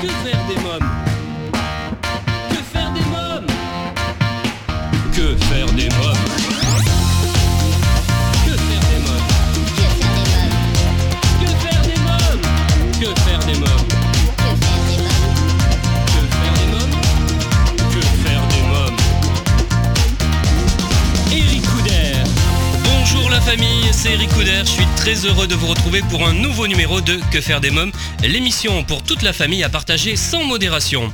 Que faire des mômes c'est Eric Couder, je suis très heureux de vous retrouver pour un nouveau numéro de Que faire des mômes, l'émission pour toute la famille à partager sans modération.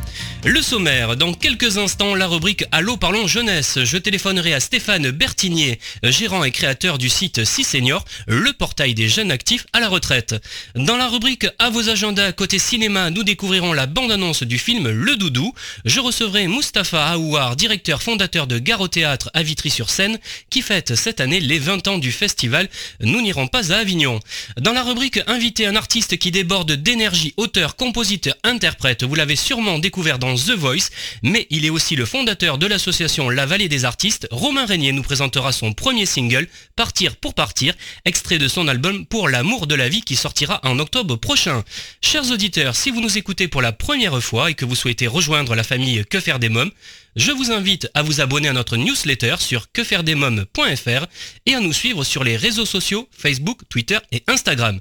Le sommaire, dans quelques instants, la rubrique Allô parlons jeunesse. Je téléphonerai à Stéphane Bertignier, gérant et créateur du site 6 Seniors, le portail des jeunes actifs à la retraite. Dans la rubrique À vos agendas côté cinéma, nous découvrirons la bande-annonce du film Le Doudou. Je recevrai Mustapha Aouar, directeur fondateur de Gare Théâtre à Vitry-sur-Seine, qui fête cette année les 20 ans du festival Nous n'irons pas à Avignon. Dans la rubrique Invité un artiste qui déborde d'énergie, auteur, compositeur, interprète, vous l'avez sûrement découvert dans The Voice, mais il est aussi le fondateur de l'association La Vallée des Artistes. Romain Régnier nous présentera son premier single, Partir pour partir, extrait de son album Pour l'amour de la vie qui sortira en octobre prochain. Chers auditeurs, si vous nous écoutez pour la première fois et que vous souhaitez rejoindre la famille Que faire des mômes, je vous invite à vous abonner à notre newsletter sur quefairedesmoms.fr et à nous suivre sur les réseaux sociaux Facebook, Twitter et Instagram.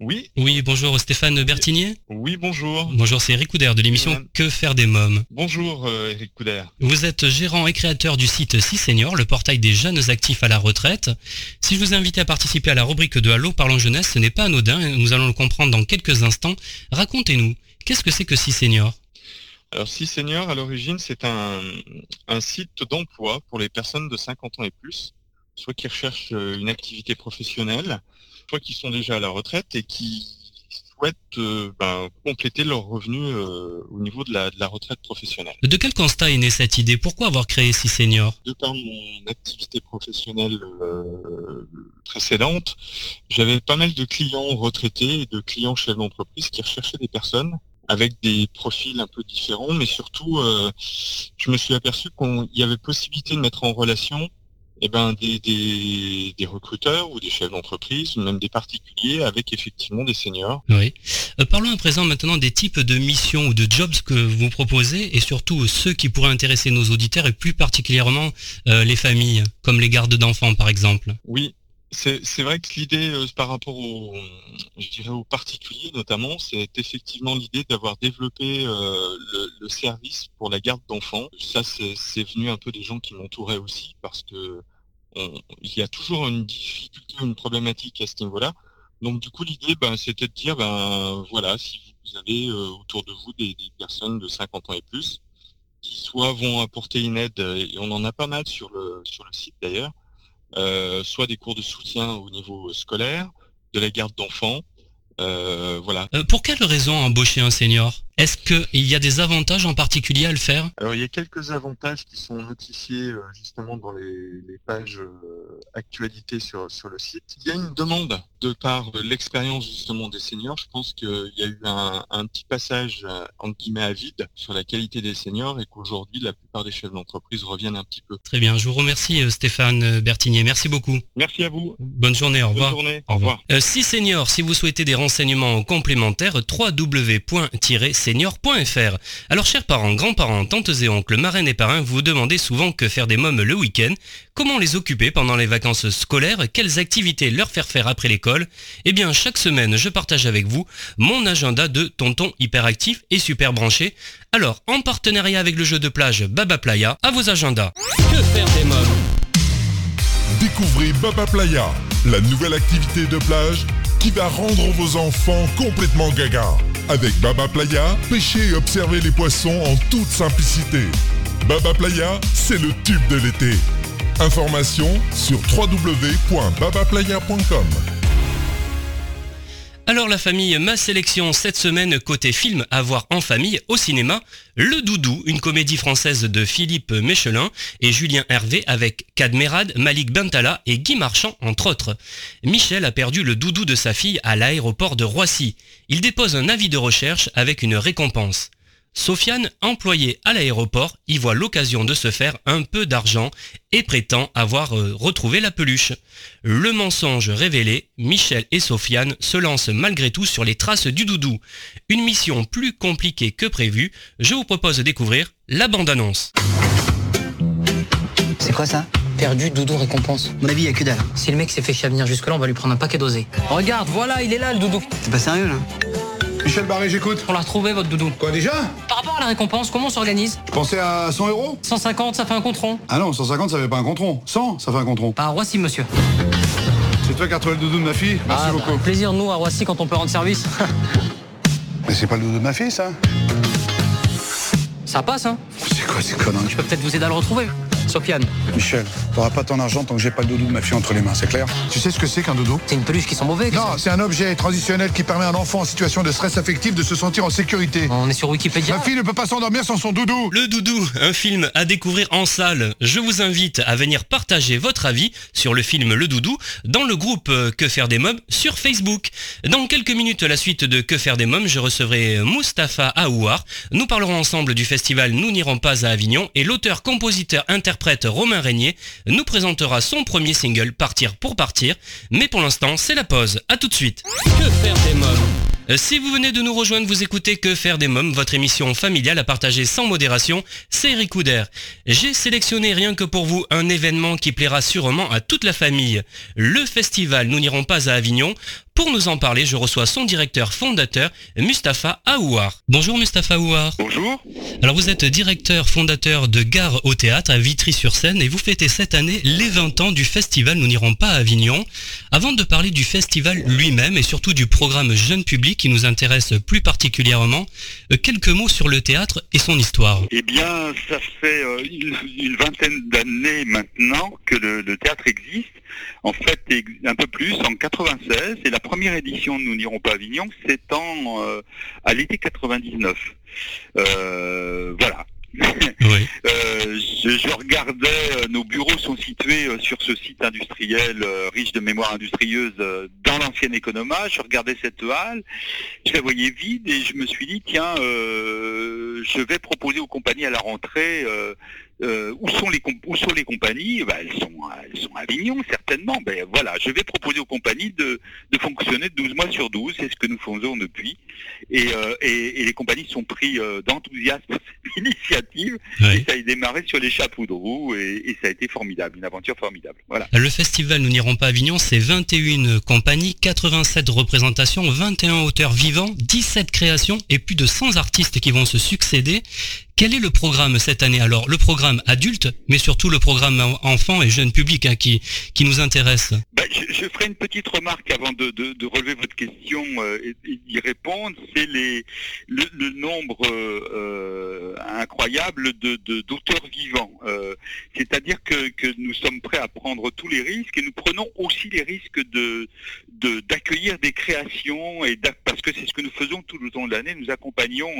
Oui, Oui, bonjour Stéphane Bertignier. oui, bonjour. Bonjour, c'est Eric Couder de l'émission Madame. Que faire des mômes. Bonjour euh, Eric Couder. Vous êtes gérant et créateur du site 6 Seniors, le portail des jeunes actifs à la retraite. Si je vous invite à participer à la rubrique de Allô Parlons Jeunesse, ce n'est pas anodin et nous allons le comprendre dans quelques instants. Racontez-nous, qu'est-ce que c'est que 6 Seniors Alors Si Senior, à l'origine, c'est un, un site d'emploi pour les personnes de 50 ans et plus, soit qui recherchent euh, une activité professionnelle, soit qui sont déjà à la retraite et qui souhaitent euh, ben, compléter leurs revenus euh, au niveau de la, de la retraite professionnelle. De quel constat est née cette idée? Pourquoi avoir créé 6 Seniors de par mon activité professionnelle euh, précédente, j'avais pas mal de clients retraités et de clients chefs d'entreprise qui recherchaient des personnes avec des profils un peu différents, mais surtout, euh, je me suis aperçu qu'il y avait possibilité de mettre en relation eh ben, des, des, des recruteurs ou des chefs d'entreprise, ou même des particuliers, avec effectivement des seniors. Oui. Euh, parlons à présent maintenant des types de missions ou de jobs que vous proposez et surtout ceux qui pourraient intéresser nos auditeurs et plus particulièrement euh, les familles, comme les gardes d'enfants par exemple. Oui, c'est vrai que l'idée euh, par rapport aux, je dirais aux particuliers notamment, c'est effectivement l'idée d'avoir développé euh, le, service pour la garde d'enfants. Ça, c'est venu un peu des gens qui m'entouraient aussi parce que il y a toujours une difficulté, une problématique à ce niveau-là. Donc du coup, l'idée, ben, c'était de dire, ben voilà, si vous avez euh, autour de vous des, des personnes de 50 ans et plus, qui soit vont apporter une aide, et on en a pas mal sur le sur le site d'ailleurs, soit des cours de soutien au niveau scolaire, de la garde d'enfants, euh, voilà. Euh, pour quelle raison embaucher un senior? Est-ce qu'il y a des avantages en particulier à le faire? Alors il y a quelques avantages qui sont notifiés euh, justement dans les, les pages euh, actualités sur, sur le site. Il y a une demande de par l'expérience justement des seniors. Je pense qu'il y a eu un, un petit passage euh, entre guillemets à vide sur la qualité des seniors et qu'aujourd'hui la plupart des chefs d'entreprise reviennent un petit peu. Très bien, je vous remercie euh, Stéphane Bertignier, merci beaucoup. Merci à vous. Bonne journée, au Bonne revoir. journée. Au revoir. Euh, si senior, si vous souhaitez des renseignements complémentaires, Alors chers parents, grands-parents, tantes et oncles, marraines et parrains, vous demandez souvent que faire des mômes le week-end, comment les occuper pendant les vacances scolaires, quelles activités leur faire faire après l'école? Eh bien chaque semaine, je partage avec vous mon agenda de tonton hyperactif et super branché. Alors, en partenariat avec le jeu de plage Baba Playa, à vos agendas. Que faire des mômes? Découvrez Baba Playa, la nouvelle activité de plage qui va rendre vos enfants complètement gaga. Avec Baba Playa, pêchez et observez les poissons en toute simplicité. Baba Playa, c'est le tube de l'été. Information sur www.babaplaya.com. Alors la famille, ma sélection cette semaine côté film à voir en famille au cinéma, Le Doudou, une comédie française de Philippe Méchelin et Julien Hervé avec Cadmerad, Malik Bentala et Guy Marchand entre autres. Michel a perdu le doudou de sa fille à l'aéroport de Roissy. Il dépose un avis de recherche avec une récompense. Sofiane, employée à l'aéroport, y voit l'occasion de se faire un peu d'argent et prétend avoir euh, retrouvé la peluche. Le mensonge révélé, Michel et Sofiane se lancent malgré tout sur les traces du doudou. Une mission plus compliquée que prévu, je vous propose de découvrir la bande-annonce. C'est quoi ça? Perdu, doudou, récompense. Mon avis, y a que dalle. Si le mec s'est fait chier à venir jusque-là, on va lui prendre un paquet dosé. Regarde, voilà, il est là le doudou. T'es pas sérieux là? Michel Barré, j'écoute. On l'a retrouvé votre doudou. Quoi déjà Par rapport à la récompense, comment on s'organise? Je pensais à 100 euros 150, ça fait un contron. Ah non, 150 ça fait pas un contron. 100 ça fait un contron. Pas à Roissy, monsieur. C'est toi qui as retrouvé le doudou de ma fille Merci Ah, bah, beaucoup. plaisir de nous à Roissy quand on peut rendre service. Mais c'est pas le doudou de ma fille ça ça passe, hein? C'est quoi ces conneries Je peux peut-être vous aider à le retrouver. Sofiane, Michel, t'auras pas ton argent tant que j'ai pas le doudou de ma fille entre les mains, c'est clair Tu sais ce que c'est qu'un doudou c'est une peluche qui sent mauvais. Non, c'est un objet transitionnel qui permet à un enfant en situation de stress affectif de se sentir en sécurité. On est sur Wikipédia. Ma fille ne peut pas s'endormir sans son doudou Le Doudou, un film à découvrir en salle. Je vous invite à venir partager votre avis sur le film Le Doudou dans le groupe euh, Que faire des mômes sur Facebook. Dans quelques minutes, la suite de Que faire des mômes, je recevrai Mustapha Aouar. Nous parlerons ensemble du festival Nous n'irons pas à Avignon et l'auteur, compositeur, interprète Romain Régnier nous présentera son premier single Partir pour partir. Mais pour l'instant, c'est la pause. À tout de suite. Si vous venez de nous rejoindre, vous écoutez Que faire des mômes, votre émission familiale à partager sans modération, c'est Eric Couder. J'ai sélectionné rien que pour vous un événement qui plaira sûrement à toute la famille. Le festival Nous n'irons pas à Avignon. Pour nous en parler, je reçois son directeur fondateur, Mustapha Aouar. Bonjour Mustapha Aouar. Bonjour. Alors vous êtes directeur fondateur de Gare au Théâtre à Vitry-sur-Seine et vous fêtez cette année les 20 ans du festival Nous n'irons pas à Avignon. Avant de parler du festival lui-même et surtout du programme Jeune Public qui nous intéresse plus particulièrement, euh, quelques mots sur le théâtre et son histoire. Eh bien, ça fait euh, une, vingtaine d'années maintenant que le, théâtre existe. En fait, un peu plus, en 96, et la première édition de Nous n'irons pas à Avignon, c'est en euh, à l'été 99. Euh, voilà. Euh, je, regardais, euh, nos bureaux sont situés euh, sur ce site industriel riche de mémoire industrieuse dans l'ancienne Economa. Je regardais cette halle, je la voyais vide et je me suis dit tiens, je vais proposer aux compagnies à la rentrée. Euh, où sont les comp- où sont les compagnies? Ben, elles sont à- elles sont à Avignon certainement. Ben voilà, je vais proposer aux compagnies de, de fonctionner 12 mois sur 12, c'est ce que nous faisons depuis. Et, euh, et, et les compagnies sont pris euh, d'enthousiasme pour cette initiative et ça a démarré sur les chapeaux de roue et, et ça a été formidable, une aventure formidable. Voilà. Le festival Nous n'irons pas à Avignon, c'est 21 compagnies, 87 représentations, 21 auteurs vivants, 17 créations et plus de 100 artistes qui vont se succéder. Quel est le programme cette année Alors, le programme adulte, mais surtout le programme en- enfant et jeune public hein, qui, qui nous intéresse. Ben, je, ferai une petite remarque avant de, relever votre question euh, et, d'y répondre. C'est le, nombre euh, euh, incroyable de de- d'auteurs vivants. Euh, C'est-à-dire que, que nous sommes prêts à prendre tous les risques et nous prenons aussi les risques de de- d'accueillir des créations et parce que c'est ce que nous faisons tout le long de l'année. Nous accompagnons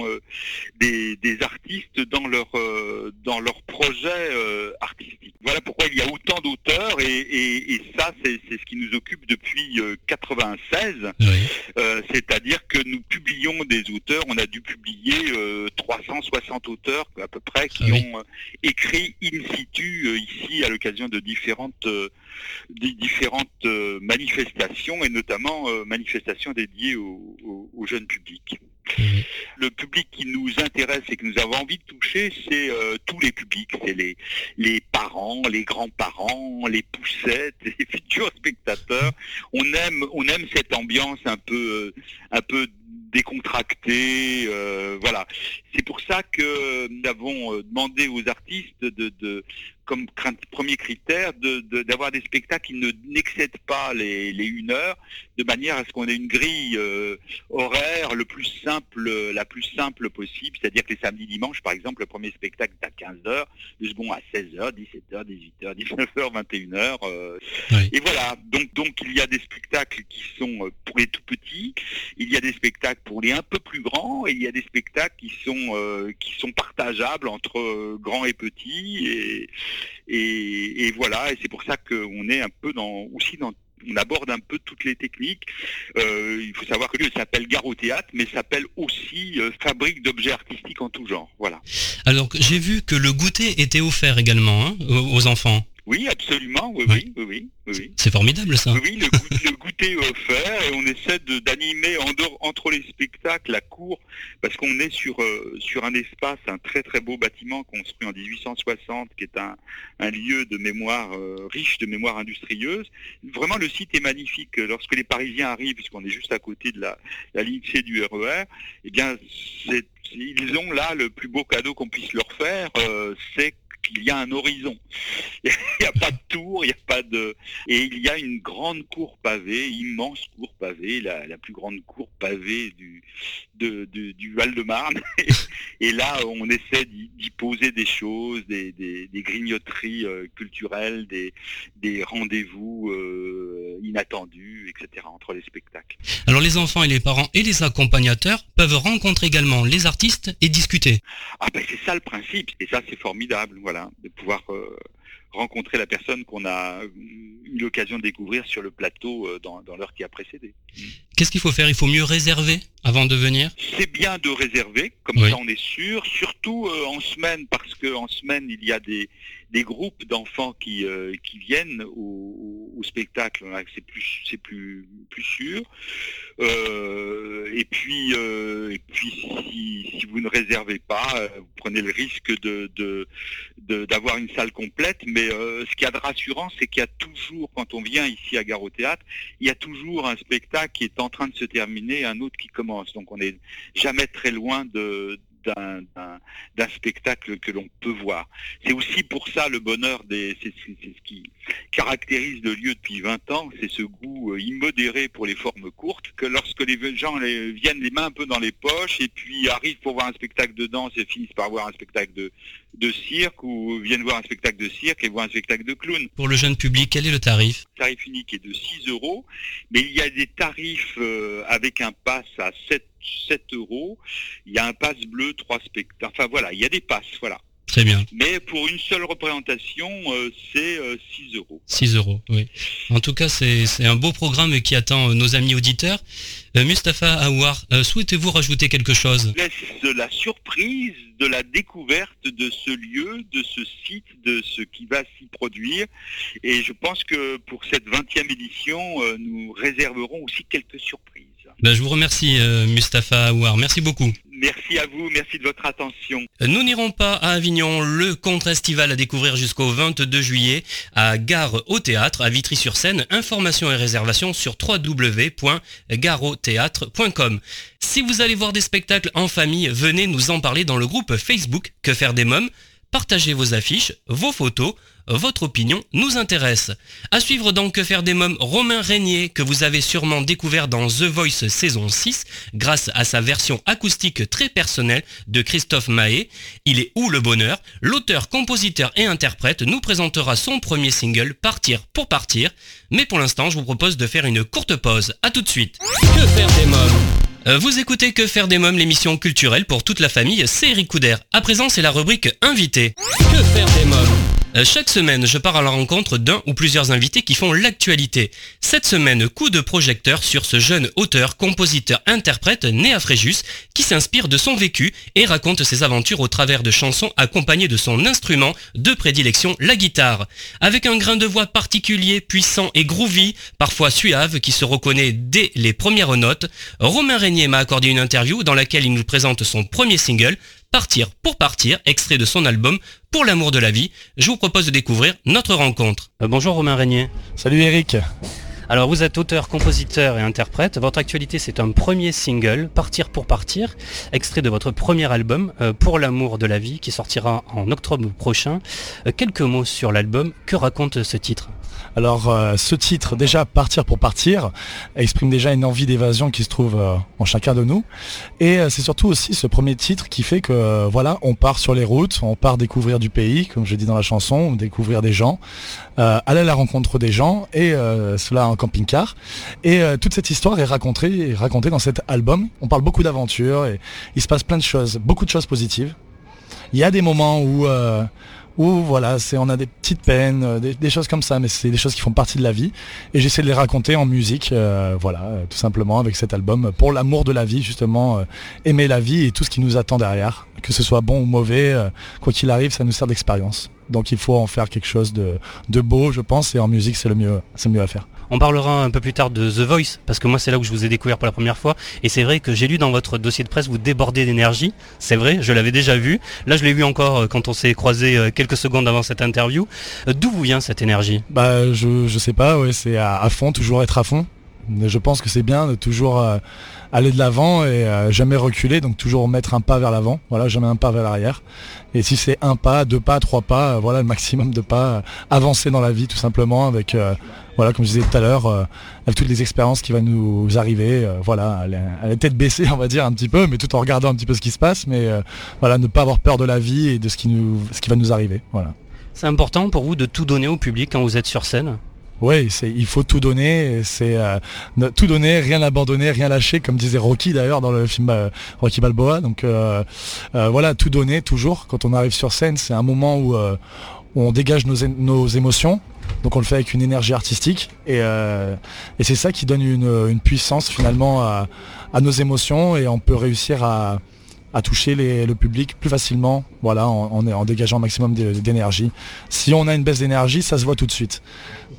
des, des artistes dans leur euh, dans leurs projets euh, artistiques. Voilà pourquoi il y a autant d'auteurs et, et- et ça c'est c'est ce qui nous occupe depuis euh, 96. Oui. Euh, C'est-à-dire que nous publions des auteurs. On a dû publier euh, 360 auteurs à peu près qui Ah oui. ont euh, écrit in situ euh, ici à l'occasion de différentes euh, des différentes euh, manifestations et notamment euh, manifestations dédiées au, au- au jeune public. Le public qui nous intéresse et que nous avons envie de toucher, c'est euh, tous les publics, c'est les, les parents, les grands-parents, les poussettes, les futurs spectateurs. On aime, on aime cette ambiance un peu, euh, un peu décontractée, euh, voilà. C'est pour ça que nous avons demandé aux artistes de comme premier critère d'avoir des spectacles qui ne n'excèdent pas les, les une heure, de manière à ce qu'on ait une grille euh, horaire le plus simple, la plus simple possible. C'est-à-dire que les samedis, dimanches, par exemple, le premier spectacle est à 15h, le second à 16h, 17h, 18h, 19h, 21h. Et voilà. Donc, donc il y a des spectacles qui sont euh, pour les tout petits, il y a des spectacles pour les un peu plus grands, et il y a des spectacles qui sont euh, qui sont partageables entre grands et petits. Et, et, voilà, et c'est pour ça qu'on est un peu dans, aussi dans on aborde un peu toutes les techniques. Euh, il faut savoir que lui s'appelle Gare au théâtre, mais s'appelle aussi euh, fabrique d'objets artistiques en tout genre. Voilà. Alors j'ai vu que le goûter était offert également hein, aux enfants. Oui, absolument, oui, oui, oui, oui. C'est formidable ça. Oui, le, goûter, offert et on essaie d'animer entre les spectacles la cour parce qu'on est sur, euh, sur un espace, un très très beau bâtiment construit en 1860 qui est un, lieu de mémoire euh, riche de mémoire industrieuse. Vraiment le site est magnifique. Lorsque les Parisiens arrivent, puisqu'on est juste à côté de la, ligne C du RER, e eh bien ils ont là le plus beau cadeau qu'on puisse leur faire, euh, c'est qu'il y a un horizon. Il n'y a pas de tour, il n'y a pas de... Et il y a une grande cour pavée, immense cour pavée, la, plus grande cour pavée du, du Val-de-Marne. Et là, on essaie d'y poser des choses, des, grignoteries euh, culturelles, des, des rendez-vous euh, inattendus, etc. entre les spectacles. Alors les enfants et les parents et les accompagnateurs peuvent rencontrer également les artistes et discuter. Ah ben c'est ça le principe, et ça c'est formidable voilà, de pouvoir euh, rencontrer la personne qu'on a eu l'occasion de découvrir sur le plateau euh, dans, l'heure qui a précédé. Qu'est-ce qu'il faut faire? Il faut mieux réserver avant de venir? C'est bien de réserver, comme ça on est sûr, surtout euh, en semaine, parce qu'en semaine il y a des, des groupes d'enfants qui, qui viennent au, au spectacle, c'est plus, c'est plus, plus sûr. et puis, et puis si, si, vous ne réservez pas, vous prenez le risque de, d'avoir une salle complète, mais euh, ce qu'il y a de rassurant, c'est qu'il y a toujours, quand on vient ici à Gare au Théâtre, il y a toujours un spectacle qui est en train de se terminer, un autre qui commence. Donc on n'est jamais très loin de, d'un spectacle que l'on peut voir. C'est aussi pour ça le bonheur des, c'est ce qui caractérise le lieu depuis 20 ans, c'est ce goût euh, immodéré pour les formes courtes, que lorsque les gens viennent les mains un peu dans les poches et puis arrivent pour voir un spectacle de danse et finissent par voir un spectacle de, de cirque ou viennent voir un spectacle de cirque et voir un spectacle de clown. Pour le jeune public, quel est le tarif? Le tarif unique est de 6 euros, mais il y a des tarifs euh, avec un pass à 7 7 euros. Il y a un pass bleu, trois spectacles. Enfin voilà, il y a des passes, voilà. Très bien. Mais pour une seule représentation, euh, c'est 6 euh, euros. 6 euros, oui. En tout cas, c'est un beau programme qui attend euh, nos amis auditeurs. Mustapha Aouar, souhaitez-vous rajouter quelque chose? Laisse la surprise de la découverte de ce lieu, de ce site, de ce qui va s'y produire. Et je pense que pour cette 20e édition, nous réserverons aussi quelques surprises. Ben, je vous remercie, euh, Mustapha Aouar. Merci beaucoup. Merci à vous, merci de votre attention. Nous n'irons pas à Avignon, le contre estival à découvrir jusqu'au 22 juillet à Gare au Théâtre, à Vitry-sur-Seine. Informations et réservations sur www.gareautheatre.com. Si vous allez voir des spectacles en famille, venez nous en parler dans le groupe Facebook Que faire des mômes. Partagez vos affiches, vos photos, votre opinion nous intéresse. À suivre donc Que faire des mômes Romain Régnier que vous avez sûrement découvert dans The Voice saison 6 grâce à sa version acoustique très personnelle de Christophe Mahé. Il est où le bonheur? L'auteur, compositeur et interprète nous présentera son premier single Partir pour partir. Mais pour l'instant, je vous propose de faire une courte pause. A tout de suite. Que faire des mômes? Vous écoutez Que faire des mômes, l'émission culturelle pour toute la famille, c'est Eric Couder. À présent, c'est la rubrique Invité. Que faire des mômes euh, chaque semaine, je pars à la rencontre d'un ou plusieurs invités qui font l'actualité. Cette semaine, coup de projecteur sur ce jeune auteur, compositeur, interprète né à Fréjus, qui s'inspire de son vécu et raconte ses aventures au travers de chansons accompagnées de son instrument de prédilection, la guitare. Avec un grain de voix particulier, puissant et groovy, parfois suave, qui se reconnaît dès les premières notes, Romain Régnier m'a accordé une interview dans laquelle il nous présente son premier single, Partir pour partir, extrait de son album Pour l'amour de la vie. Je vous propose de découvrir notre rencontre. Euh, bonjour Romain Régnier. Salut Eric. Alors vous êtes auteur, compositeur et interprète. Votre actualité c'est un premier single, Partir pour partir, extrait de votre premier album, euh, Pour l'amour de la vie, qui sortira en octobre prochain. Euh, quelques mots sur l'album. Que raconte ce titre? Alors euh, ce titre, déjà Partir pour partir, exprime déjà une envie d'évasion qui se trouve en chacun de nous. Et c'est surtout aussi ce premier titre qui fait que voilà, on part sur les routes, on part découvrir du pays, comme je dis dans la chanson, découvrir des gens, aller à la rencontre des gens, et cela en camping-car. Et toute cette histoire est racontée, est racontée dans cet album. On parle beaucoup d'aventures et il se passe plein de choses, beaucoup de choses positives. Il y a des moments où où voilà, c'est on a des petites peines, euh, des, choses comme ça, mais c'est des choses qui font partie de la vie. Et j'essaie de les raconter en musique, euh, voilà, euh, tout simplement avec cet album, pour l'amour de la vie, justement, aimer la vie et tout ce qui nous attend derrière, que ce soit bon ou mauvais, quoi qu'il arrive, ça nous sert d'expérience. Donc il faut en faire quelque chose de, de beau, je pense, et en musique c'est le mieux, c'est mieux à faire. On parlera un peu plus tard de The Voice, parce que moi c'est là où je vous ai découvert pour la première fois. Et c'est vrai que j'ai lu dans votre dossier de presse, vous débordez d'énergie. C'est vrai, je l'avais déjà vu. Là je l'ai vu encore euh, quand on s'est croisé euh, quelques secondes avant cette interview. Euh, d'où vous vient cette énergie? Bah je, je sais pas, ouais, c'est à, fond, toujours être à fond. Je pense que c'est bien de toujours aller de l'avant et jamais reculer, donc toujours mettre un pas vers l'avant, voilà, jamais un pas vers l'arrière. Et si c'est un pas, deux pas, trois pas, voilà le maximum de pas, avancer dans la vie tout simplement avec voilà, comme je disais tout à l'heure, euh, avec toutes les expériences qui vont nous arriver, euh, voilà, elle, est tête baissée, on va dire un petit peu, mais tout en regardant un petit peu ce qui se passe, mais euh, voilà, ne pas avoir peur de la vie et de ce qui nous, ce qui va nous arriver, voilà. C'est important pour vous de tout donner au public quand vous êtes sur scène? Oui, il faut tout donner, c'est tout donner, rien abandonner, rien lâcher, comme disait Rocky d'ailleurs dans le film Rocky Balboa. Donc voilà, tout donner toujours. Quand on arrive sur scène, c'est un moment où, on dégage nos, émotions, donc on le fait avec une énergie artistique et, euh, c'est ça qui donne une, puissance finalement à, nos émotions et on peut réussir à, toucher le public plus facilement voilà, en, dégageant un maximum d'énergie. Si on a une baisse d'énergie, ça se voit tout de suite.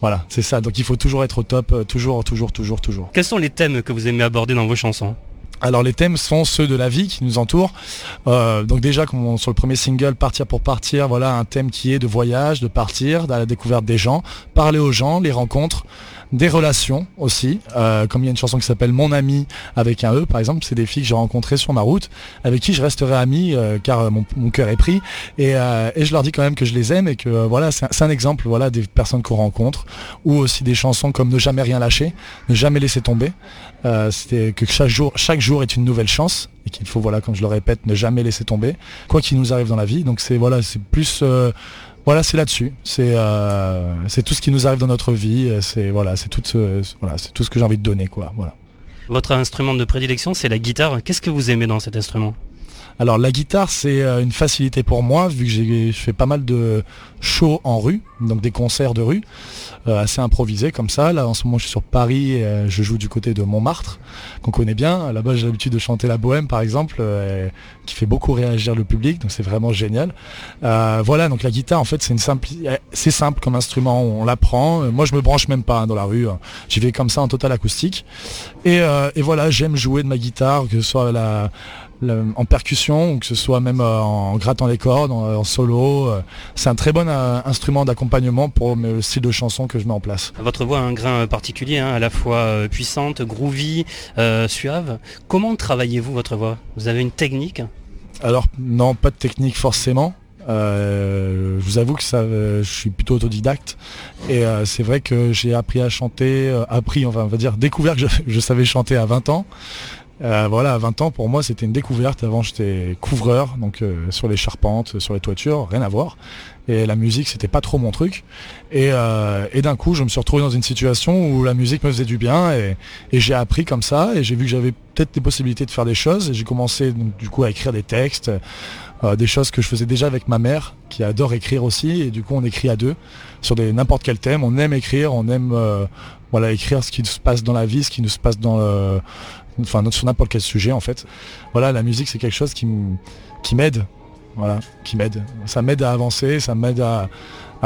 Voilà, c'est ça. Donc il faut toujours être au top, euh, toujours, toujours, toujours, toujours. Quels sont les thèmes que vous aimez aborder dans vos chansons? Alors les thèmes sont ceux de la vie qui nous entoure. Euh, donc déjà comme sur le premier single Partir pour partir, voilà un thème qui est de voyage, de partir, à la découverte des gens, parler aux gens, les rencontres, des relations aussi. Euh, comme il y a une chanson qui s'appelle Mon ami avec un E par exemple, c'est des filles que j'ai rencontrées sur ma route, avec qui je resterai ami euh, car mon, cœur est pris. Et, et, je leur dis quand même que je les aime et que voilà, c'est un, exemple voilà, des personnes qu'on rencontre. Ou aussi des chansons comme Ne jamais rien lâcher, Ne jamais laisser tomber. C'était que chaque jour, chaque jour est une nouvelle chance et qu'il faut voilà comme je le répète ne jamais laisser tomber quoi qu'il nous arrive dans la vie donc c'est voilà c'est plus voilà, c'est là-dessus. Euh, c'est tout ce qui nous arrive dans notre vie. C'est voilà, c'est tout, voilà, c'est tout ce que j'ai envie de donner, quoi. Voilà. Votre instrument de prédilection, c'est la guitare. Qu'est-ce que vous aimez dans cet instrument? Alors la guitare c'est euh, une facilité pour moi vu que j'ai fait pas mal de shows en rue, donc des concerts de rue, euh, assez improvisés comme ça. Là en ce moment je suis sur Paris et euh, je joue du côté de Montmartre, qu'on connaît bien. Là-bas j'ai l'habitude de chanter la bohème par exemple, qui fait beaucoup réagir le public, donc c'est vraiment génial. voilà, donc la guitare en fait c'est une simple, c'est simple comme instrument, on l'apprend. Moi je me branche même pas hein, dans la rue, hein. j'y vais comme ça en total acoustique. Et, et voilà, j'aime jouer de ma guitare, que ce soit la en percussion ou que ce soit même euh, en grattant les cordes, en, solo. Euh, c'est un très bon euh, instrument d'accompagnement pour le style de chanson que je mets en place. Votre voix a un grain particulier, hein, à la fois puissante, groovy, suave. Comment travaillez-vous votre voix? Vous avez une technique? Alors non, pas de technique forcément. je vous avoue que ça, je suis plutôt autodidacte et c'est vrai que j'ai appris à chanter, appris, enfin on va dire découvert que je savais chanter à 20 ans. Euh, voilà, à 20 ans, pour moi, c'était une découverte. Avant, j'étais couvreur, donc euh, sur les charpentes, sur les toitures, rien à voir. Et la musique, c'était pas trop mon truc. Et, euh, d'un coup, je me suis retrouvé dans une situation où la musique me faisait du bien et, j'ai appris comme ça. Et j'ai vu que j'avais peut-être des possibilités de faire des choses. Et j'ai commencé du coup à écrire des textes, des choses que je faisais déjà avec ma mère, qui adore écrire aussi. Et du coup, on écrit à deux sur n'importe quel thème. On aime écrire, on aime voilà écrire ce qui se passe dans la vie, ce qui nous se passe dans le enfin sur n'importe quel sujet en fait. Voilà, la musique c'est quelque chose qui m'aide, voilà, qui m'aide. Ça m'aide à avancer, ça m'aide à,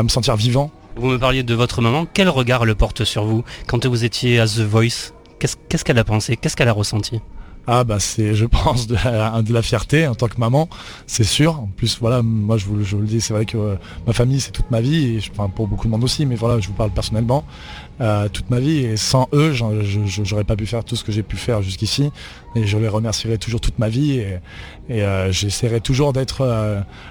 me sentir vivant. Vous me parliez de votre maman, quel regard le porte sur vous quand vous étiez à The Voice? Qu'est-ce qu'elle a pensé? Qu'est-ce qu'elle a ressenti? Ah bah c'est je pense de la, de la, fierté en tant que maman, c'est sûr. En plus voilà, moi je vous, je le dis, c'est vrai que euh, ma famille c'est toute ma vie, et enfin, pour beaucoup de monde aussi, mais voilà, je vous parle personnellement, euh, toute ma vie, et sans eux, j'aurais pas pu faire tout ce que j'ai pu faire jusqu'ici, et je les remercierai toujours toute ma vie, et, euh, j'essaierai toujours d'être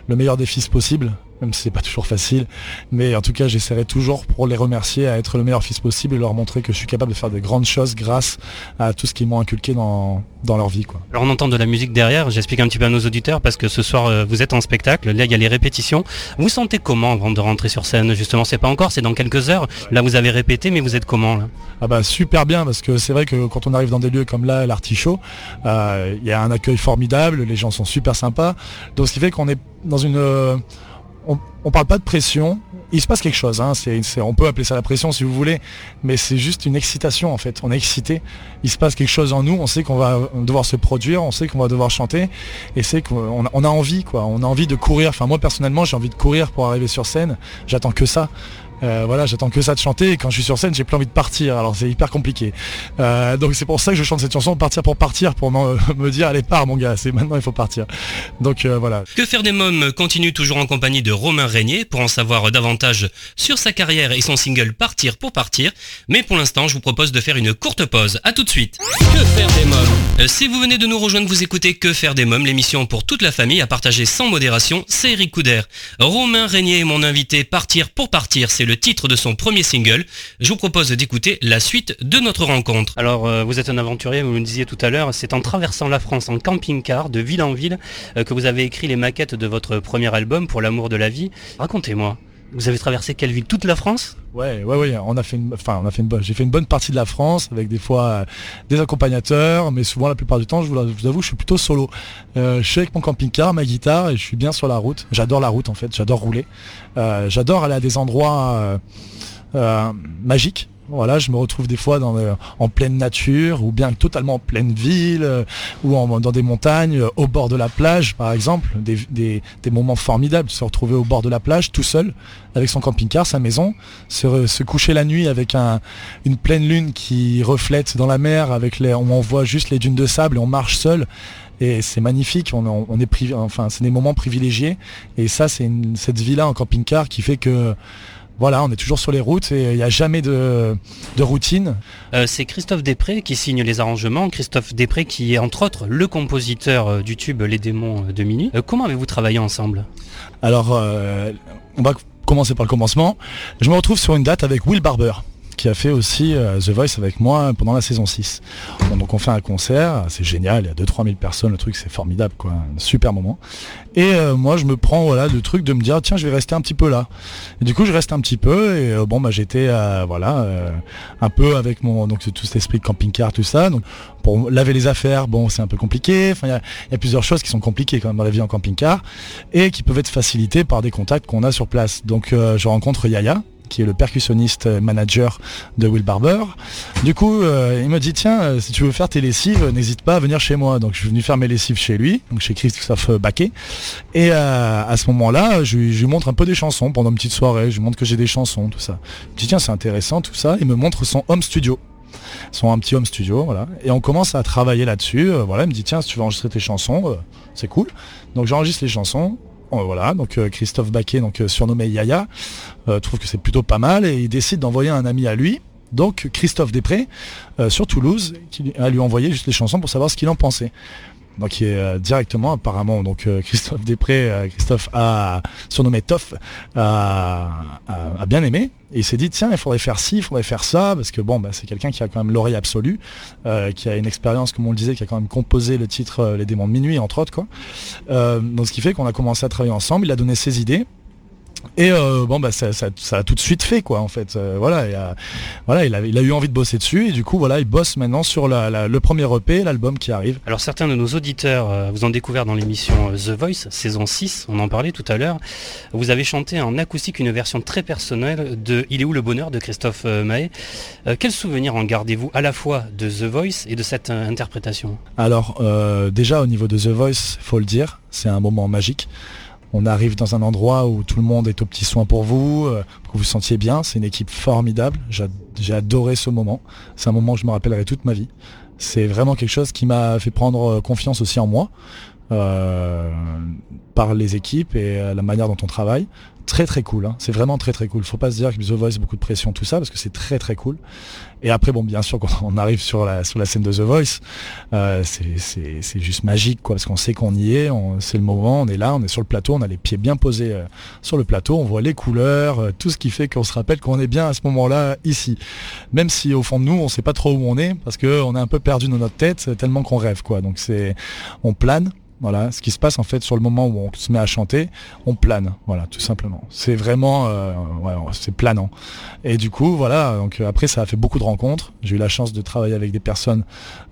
le meilleur des fils possible, même si c'est pas toujours facile. Mais en tout cas, j'essaierai toujours pour les remercier à être le meilleur fils possible et leur montrer que je suis capable de faire de grandes choses grâce à tout ce qu'ils m'ont inculqué dans, dans leur vie. Quoi. Alors on entend de la musique derrière, j'explique un petit peu à nos auditeurs parce que ce soir euh, vous êtes en spectacle, là il y a les répétitions. Vous sentez comment avant de rentrer sur scène? Justement, c'est pas encore, c'est dans quelques heures. Là vous avez répété, mais vous êtes comment là? Ah bah super bien parce que c'est vrai que quand on arrive dans des lieux comme là, l'artichaut, euh, il y a un accueil formidable, les gens sont super sympas. Donc ce qui fait qu'on est dans une... Euh, on, on parle pas de pression, il se passe quelque chose, hein. on peut appeler ça la pression si vous voulez, mais c'est juste une excitation en fait, on est excité, il se passe quelque chose en nous, on sait qu'on va devoir se produire, on sait qu'on va devoir chanter, et c'est qu'on a envie quoi, on a envie de courir, enfin moi personnellement j'ai envie de courir pour arriver sur scène, j'attends que ça, euh, voilà, j'attends que ça de chanter et quand je suis sur scène, j'ai plus envie de partir. Alors c'est hyper compliqué. Euh, donc c'est pour ça que je chante cette chanson, partir pour partir, pour me dire allez pars mon gars, c'est maintenant il faut partir. Donc euh, voilà. Que faire des mômes continue toujours en compagnie de Romain Régnier pour en savoir davantage sur sa carrière et son single Partir pour partir. Mais pour l'instant, je vous propose de faire une courte pause. À tout de suite. Que faire des mômes? Si vous venez de nous rejoindre, vous écoutez Que faire des mômes, l'émission pour toute la famille à partager sans modération. C'est Eric Couder. Romain Régnier est mon invité. Partir pour partir, c'est le titre de son premier single. Je vous propose d'écouter la suite de notre rencontre. Alors, euh, vous êtes un aventurier, vous me disiez tout à l'heure, c'est en traversant la France en camping-car, de ville en ville, euh, que vous avez écrit les maquettes de votre premier album, Pour l'amour de la vie. Racontez-moi. Vous avez traversé quelle ville? Toute la France? Ouais, ouais, ouais. On a fait enfin, on a fait une bonne. J'ai fait une bonne partie de la France avec des fois euh, des accompagnateurs, mais souvent la plupart du temps, je vous, avoue, je suis plutôt solo. je suis avec mon camping-car, ma guitare, et je suis bien sur la route. J'adore la route en fait. J'adore rouler. Euh, j'adore aller à des endroits euh, euh, magiques. Voilà, je me retrouve des fois dans, en pleine nature ou bien totalement en pleine ville ou dans des montagnes, au bord de la plage par exemple, des, moments formidables, se retrouver au bord de la plage tout seul avec son camping-car, sa maison, se, coucher la nuit avec une pleine lune qui reflète dans la mer, avec les, on voit juste les dunes de sable et on marche seul et c'est magnifique. On, est privi, enfin, c'est des moments privilégiés. Et ça, c'est cette vie-là en camping-car qui fait que voilà, on est toujours sur les routes et il n'y a jamais de, routine. Euh, c'est Christophe Després qui signe les arrangements. Christophe Després qui est entre autres le compositeur euh, du tube Les démons de minuit. Euh, comment avez-vous travaillé ensemble? Alors, on va commencer par le commencement. Je me retrouve sur une date avec Will Barber qui a fait aussi euh, The Voice avec moi pendant la saison 6. donc on fait un concert, c'est génial, il y a 2-3 000 personnes, le truc c'est formidable, quoi, un super moment. Et euh, moi je me prends voilà le truc de me dire tiens je vais rester un petit peu là. Et du coup je reste un petit peu et euh, bon bah j'étais voilà un peu avec mon donc tout cet esprit de camping-car tout ça. Donc pour laver les affaires, bon c'est un peu compliqué. Il y, a plusieurs choses qui sont compliquées quand même dans la vie en camping-car et qui peuvent être facilitées par des contacts qu'on a sur place. Donc je rencontre Yaya qui est le percussionniste manager de Will Barber. Du coup, euh, il me dit tiens, euh, si tu veux faire tes lessives, n'hésite pas à venir chez moi. Donc je suis venu faire mes lessives chez lui, donc chez Christophe Baquet. Et euh, à ce moment-là, je, lui montre un peu des chansons pendant une petite soirée. Je lui montre que j'ai des chansons, tout ça. Je dis tiens, c'est intéressant tout ça. Il me montre son home studio son un petit home studio, voilà. Et on commence à travailler là-dessus. voilà, il me dit tiens, si tu veux enregistrer tes chansons, c'est cool. Donc j'enregistre les chansons. Voilà, donc Christophe Baquet, donc surnommé Yaya, euh, trouve que c'est plutôt pas mal et il décide d'envoyer un ami à lui, donc Christophe Després, euh, sur Toulouse, qui a lui envoyé juste les chansons pour savoir ce qu'il en pensait. Donc il est euh, directement apparemment donc Christophe Després, Christophe a surnommé Toff, a, bien aimé. Et il s'est dit tiens il faudrait faire ci, il faudrait faire ça parce que bon bah, c'est quelqu'un qui a quand même l'oreille absolue, qui a une expérience comme on le disait, qui a quand même composé le titre Les démons de minuit entre autres quoi. donc ce qui fait qu'on a commencé à travailler ensemble, il a donné ses idées et euh, bon bah ça, a tout de suite fait quoi en fait. Euh, voilà voilà il a, il a, eu envie de bosser dessus et du coup voilà il bosse maintenant sur le premier EP l'album qui arrive. Alors certains de nos auditeurs euh, vous ont découvert dans l'émission The Voice saison 6 on en parlait tout à l'heure. Vous avez chanté en acoustique une version très personnelle de Il est où le bonheur de Christophe Mahé quel souvenir en gardez-vous à la fois de The Voice et de cette interprétation? Alors déjà au niveau de The Voice faut le dire c'est un moment magique on arrive dans un endroit où tout le monde est au petit soin pour vous, euh, que vous vous sentiez bien. C'est une équipe formidable. J'ai adoré ce moment. C'est un moment que je me rappellerai toute ma vie. c'est vraiment quelque chose qui m'a fait prendre confiance aussi en moi. Par les équipes et la manière dont on travaille très très cool. Hein. C'est vraiment très très cool. Faut pas se dire que The Voice beaucoup de pression tout ça parce que c'est très très cool. Et après bon bien sûr quand on arrive sur la sur la scène de The Voice, euh, c'est juste magique quoi parce qu'on sait qu'on y est, c'est le moment, on est là, on est sur le plateau, on a les pieds bien posés euh, sur le plateau, on voit les couleurs, euh, tout ce qui fait qu'on se rappelle qu'on est bien à ce moment-là ici. Même si au fond de nous on sait pas trop où on est parce qu'on est un peu perdu dans notre tête tellement qu'on rêve quoi. Donc c'est on plane voilà, ce qui se passe en fait sur le moment où on se met à chanter, on plane, voilà, tout simplement. C'est vraiment, euh, c'est planant. Et du coup, voilà, donc euh, après ça a fait beaucoup de rencontres. J'ai eu la chance de travailler avec des personnes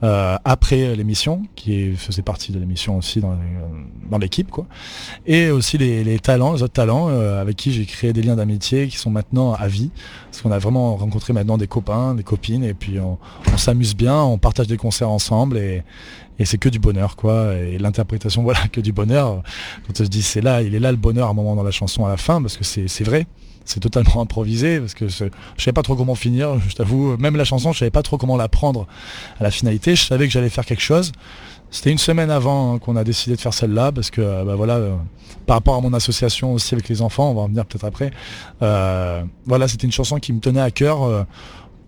euh, après l'émission, qui faisaient partie de l'émission aussi dans, l'équipe, quoi. Et aussi les, talents, les autres talents avec qui j'ai créé des liens d'amitié qui sont maintenant à vie, parce qu'on a vraiment rencontré maintenant des copains, des copines, et puis on, on s'amuse bien, on partage des concerts ensemble et et c'est que du bonheur quoi. Et l'interprétation voilà que du bonheur. Quand on se dit c'est là il est là le bonheur à un moment dans la chanson à la fin parce que c'est vrai. C'est totalement improvisé parce que je savais pas trop comment finir je t'avoue. Même la chanson je savais pas trop comment la prendre à la finalité. Je savais que j'allais faire quelque chose. C'était une semaine avant hein, qu'on a décidé de faire celle-là parce que bah, voilà euh, par rapport à mon association aussi avec les enfants on va en venir peut-être après euh, voilà c'était une chanson qui me tenait à cœur euh,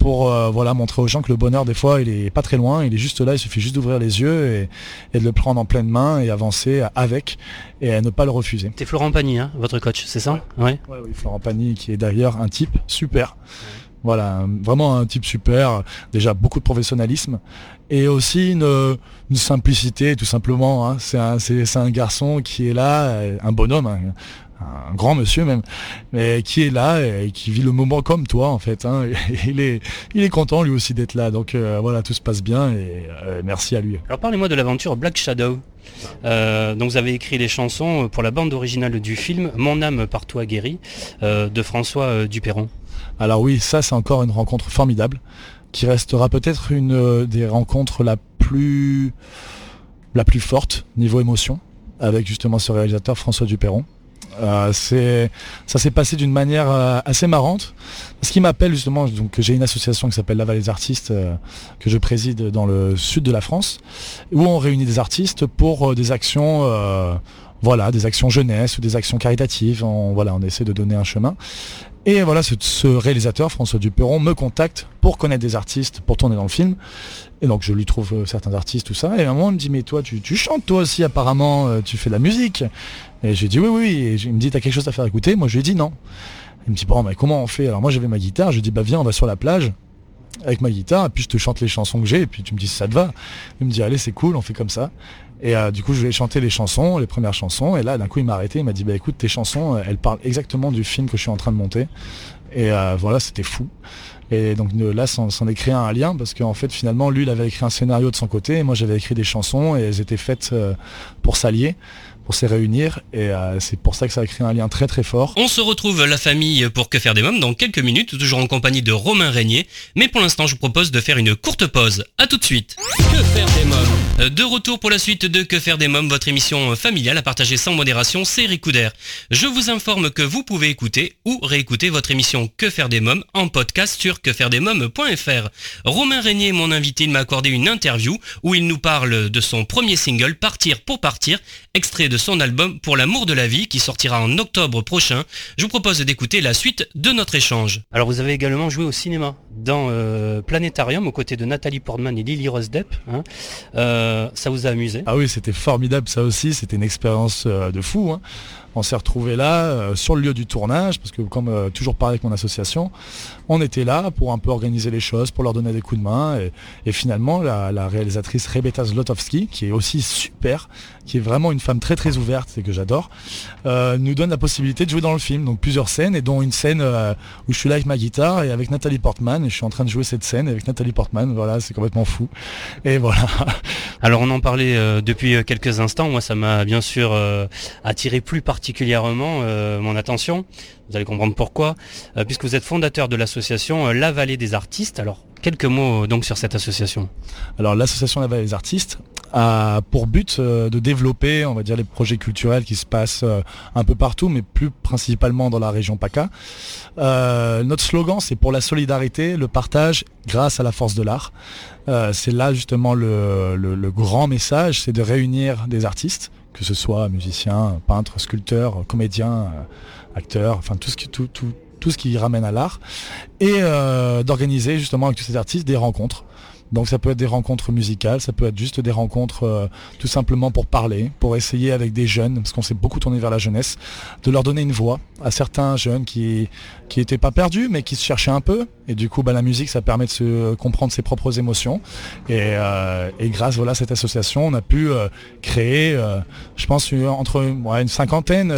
pour euh, voilà, montrer aux gens que le bonheur, des fois, il est pas très loin, il est juste là, il suffit juste d'ouvrir les yeux et, de le prendre en pleine main et avancer avec et à ne pas le refuser. C'est Florent Pagny, hein, votre coach, c'est ça ouais. oui, Florent Pagny, qui est d'ailleurs un type super. Voilà, vraiment un type super, déjà beaucoup de professionnalisme et aussi une, simplicité tout simplement. Hein. C'est un, un, garçon qui est là, un bonhomme, hein un grand monsieur même, mais qui est là et qui vit le moment comme toi en fait. Hein. il, est, il est content lui aussi d'être là. Donc euh, voilà, tout se passe bien et euh, merci à lui. Alors parlez-moi de l'aventure Black Shadow. Euh, donc vous avez écrit les chansons pour la bande originale du film Mon âme par toi guéri de François Duperron. Alors oui, ça c'est encore une rencontre formidable qui restera peut-être une des rencontres la plus la plus forte niveau émotion avec justement ce réalisateur François Duperron. Euh, ça s'est passé d'une manière euh, assez marrante. Ce qui m'appelle justement, donc j'ai une association qui s'appelle La Vallée des Artistes euh, que je préside dans le sud de la France, où on réunit des artistes pour des actions, voilà, des actions jeunesse ou des actions caritatives. On, voilà, on essaie de donner un chemin. Et voilà, ce, réalisateur, François Duperron, me contacte pour connaître des artistes, pour tourner dans le film. Et donc je lui trouve certains artistes, tout ça. Et à un moment, il me dit, mais toi, tu chantes toi aussi apparemment, tu fais de la musique. Et j'ai dit oui, oui. Et il me dit, t'as quelque chose à faire écouter? Moi, je lui ai dit non. Il me dit, bon, mais comment on fait? Alors moi, j'avais ma guitare. Je lui dit, bah viens, on va sur la plage avec ma guitare, et puis je te chante les chansons que j'ai, et puis tu me dis ça te va. Il me dit, allez, c'est cool, on fait comme ça. Et euh, du coup, je ai chanté les chansons, les premières chansons, et là, d'un coup, il m'a arrêté, il m'a dit, bah écoute, tes chansons, elles parlent exactement du film que je suis en train de monter. Et euh, voilà, c'était fou. Et donc là, s'en est créé un lien parce qu'en fait, finalement, lui, il avait écrit un scénario de son côté, et moi, j'avais écrit des chansons, et elles étaient faites euh, pour s'allier pour se réunir et euh, c'est pour ça que ça a créé un lien très très fort. On se retrouve la famille pour Que faire des mômes dans quelques minutes, toujours en compagnie de Romain Régnier, mais pour l'instant je vous propose de faire une courte pause. A tout de suite. Que faire des mômes euh, De retour pour la suite de Que faire des mômes, votre émission familiale à partager sans modération, c'est Ricouder. Je vous informe que vous pouvez écouter ou réécouter votre émission Que faire des mômes en podcast sur quefairedesmômes.fr. Romain Régnier mon invité, il m'a accordé une interview où il nous parle de son premier single Partir pour partir, extrait de son album Pour l'amour de la vie qui sortira en octobre prochain. Je vous propose d'écouter la suite de notre échange. Alors vous avez également joué au cinéma dans euh, Planétarium aux côtés de Nathalie Portman et Lily Rose Depp. Hein. Euh, ça vous a amusé? Ah oui, c'était formidable ça aussi, c'était une expérience euh, de fou. Hein. On s'est retrouvé là, sur le lieu du tournage, parce que comme toujours pareil avec mon association, on était là pour un peu organiser les choses, pour leur donner des coups de main. Et, finalement, la, réalisatrice Rebeta Zlotowski, qui est aussi super, qui est vraiment une femme très très ouverte et que j'adore, euh, nous donne la possibilité de jouer dans le film. Donc plusieurs scènes, et dont une scène euh, où je suis là avec ma guitare et avec Nathalie Portman, et je suis en train de jouer cette scène avec Nathalie Portman. Voilà, c'est complètement fou. Et voilà. Alors on en parlait euh, depuis quelques instants. Moi, ça m'a bien sûr attiré plus particulièrement mon attention. Vous allez comprendre pourquoi, puisque vous êtes fondateur de l'association La Vallée des Artistes. Alors quelques mots donc sur cette association. Alors l'association La Vallée des Artistes a pour but de développer, on va dire, les projets culturels qui se passent un peu partout, mais plus principalement dans la région PACA. notre slogan, c'est pour la solidarité, le partage grâce à la force de l'art. c'est là justement le grand message, c'est de réunir des artistes que ce soit musicien, peintre, sculpteur, comédien, euh, acteur, enfin tout ce qui, ramène à l'art, et euh, d'organiser justement avec tous ces artistes des rencontres donc ça peut être des rencontres musicales, ça peut être juste des rencontres euh, tout simplement pour parler, pour essayer avec des jeunes, parce qu'on s'est beaucoup tourné vers la jeunesse, de leur donner une voix à certains jeunes qui qui n'étaient pas perdus, mais qui se cherchaient un peu. Et du coup, bah, la musique, ça permet de se comprendre ses propres émotions. Et, euh, grâce voilà, à cette association, on a pu euh, créer, je pense, entre une cinquantaine,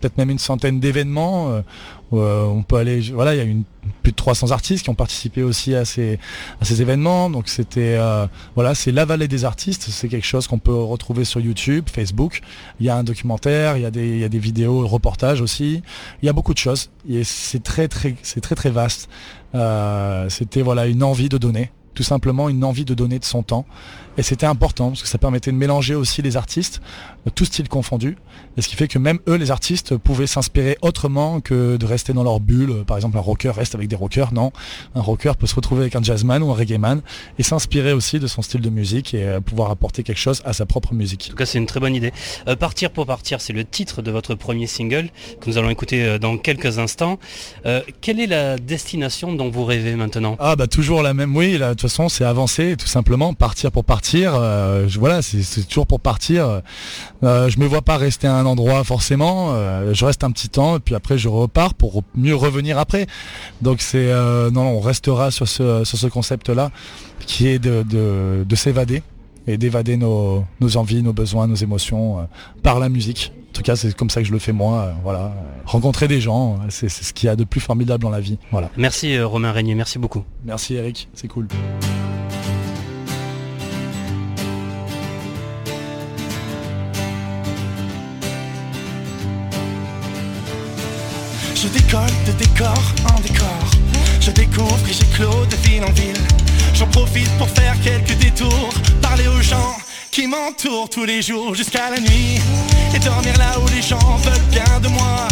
peut-être même une centaine d'événements euh, on peut aller, voilà, il y a plus de 300 artistes qui ont participé aussi à ces, à ces événements. Donc c'était, euh, voilà, c'est la vallée des artistes. C'est quelque chose qu'on peut retrouver sur YouTube, Facebook. Il y a un documentaire, il y a des, il y a des vidéos, reportages aussi. Il y a beaucoup de choses. Et c'est très, très, c'est très, très vaste. Euh, c'était voilà une envie de donner, tout simplement une envie de donner de son temps. Et c'était important parce que ça permettait de mélanger aussi les artistes, tous styles confondus. Et ce qui fait que même eux, les artistes, pouvaient s'inspirer autrement que de rester dans leur bulle. Par exemple, un rocker reste avec des rockers. Non, un rocker peut se retrouver avec un jazzman ou un reggaeman et s'inspirer aussi de son style de musique et euh, pouvoir apporter quelque chose à sa propre musique. En tout cas, c'est une très bonne idée. Euh, partir pour partir, c'est le titre de votre premier single que nous allons écouter euh, dans quelques instants. quelle est la destination dont vous rêvez maintenant? Ah bah toujours la même. Oui, de toute façon, c'est avancer, tout simplement, partir pour partir euh, voilà, c'est toujours pour partir. Euh, je me vois pas rester à un endroit forcément. Euh, je reste un petit temps et puis après je repars pour mieux revenir après. Donc c'est non, on restera sur ce, sur ce concept-là qui est de, s'évader et d'évader nos, envies, nos besoins, nos émotions par la musique. En tout cas, c'est comme ça que je le fais moi. voilà, rencontrer des gens, c'est ce qu'il y a de plus formidable dans la vie. Voilà. Merci Romain Régnier, merci beaucoup. Merci Eric, c'est cool. Je décolle de décor en décor. Je découvre et j'éclose de ville en ville. J'en profite pour faire quelques détours, parler aux gens qui m'entourent tous les jours jusqu'à la nuit. Et dormir là où les gens veulent bien de moi.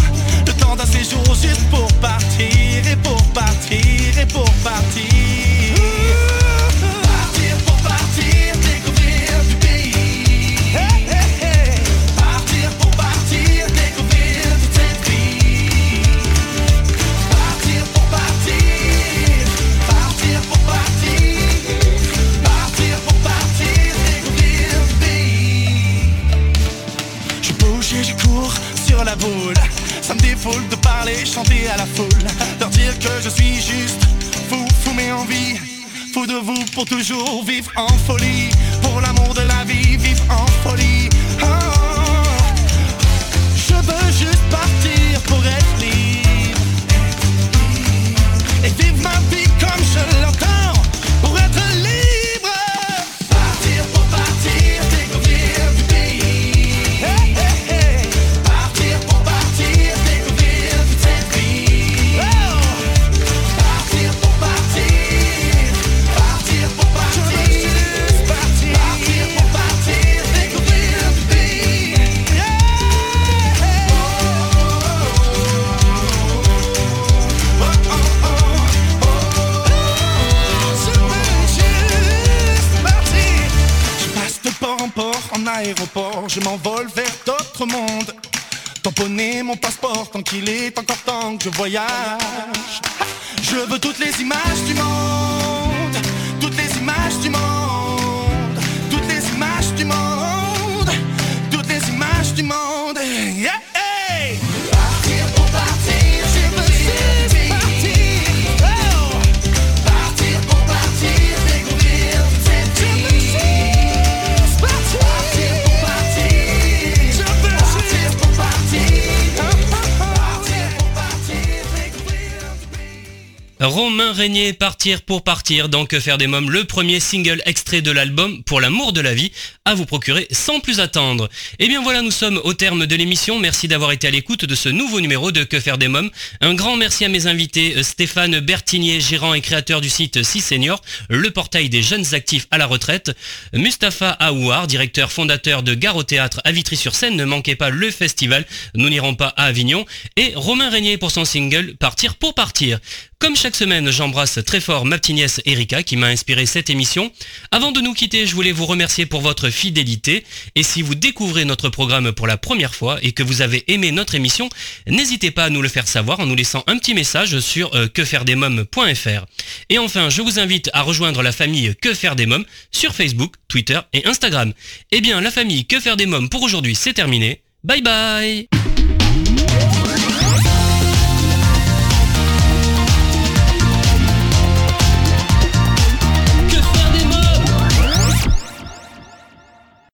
Le temps d'un séjour juste pour partir et pour partir et pour. Partir chanter à la foule. Leur dire que je suis juste fou, fou mais en vie. Fou de vous pour toujours vivre en folie. Pour l'amour de la vie, vivre en folie. Oh. Je veux juste partir pour être Tamponner mon passeport tant qu'il est encore temps que je voyage. Je veux toutes les images du monde, toutes les images du monde, Romain Régnier, Partir pour partir dans Que faire des mômes, le premier single extrait de l'album Pour l'amour de la vie, à vous procurer sans plus attendre. Et eh bien voilà, nous sommes au terme de l'émission. Merci d'avoir été à l'écoute de ce nouveau numéro de Que faire des mômes. Un grand merci à mes invités, euh, Stéphane Bertignier, gérant et créateur du site 6 Senior, le portail des jeunes actifs à la retraite, Mustapha Aouar, directeur fondateur de Gare au Théâtre à Vitry-sur-Seine, ne manquez pas le festival, nous n'irons pas à Avignon, et Romain Régnier pour son single Partir pour partir. Comme chaque semaine, j'embrasse très fort ma petite nièce Erika qui m'a inspiré cette émission. Avant de nous quitter, je voulais vous remercier pour votre fidélité. Et si vous découvrez notre programme pour la première fois et que vous avez aimé notre émission, n'hésitez pas à nous le faire savoir en nous laissant un petit message sur euh. Et enfin, je vous invite à rejoindre la famille Que faire des mômes sur Facebook, Twitter et Instagram. Eh bien, la famille Que faire des mômes pour aujourd'hui, c'est terminé. Bye bye